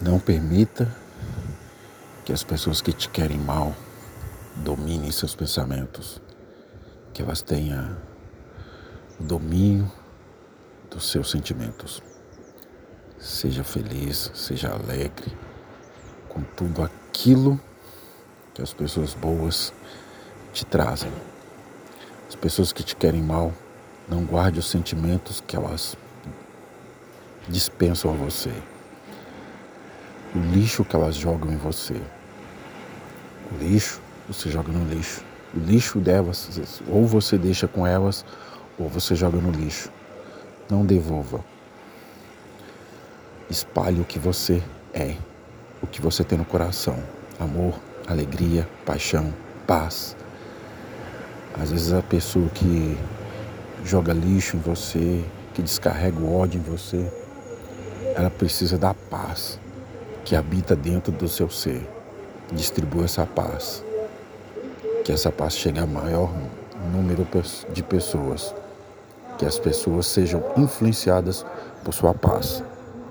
Não permita que as pessoas que te querem mal dominem seus pensamentos, que elas tenham o domínio dos seus sentimentos. Seja feliz, seja alegre com tudo aquilo que as pessoas boas te trazem. As pessoas que te querem mal, não guarde os sentimentos que elas dispensam a você. O lixo que elas jogam em você. O lixo você joga no lixo. O lixo delas, ou você deixa com elas, ou você joga no lixo. Não devolva. Espalhe o que você é, o que você tem no coração: amor, alegria, paixão, paz. Às vezes a pessoa que joga lixo em você, que descarrega o ódio em você, ela precisa da paz que habita dentro do seu ser. Distribua essa paz. Que essa paz chegue a maior número de pessoas. Que as pessoas sejam influenciadas por sua paz.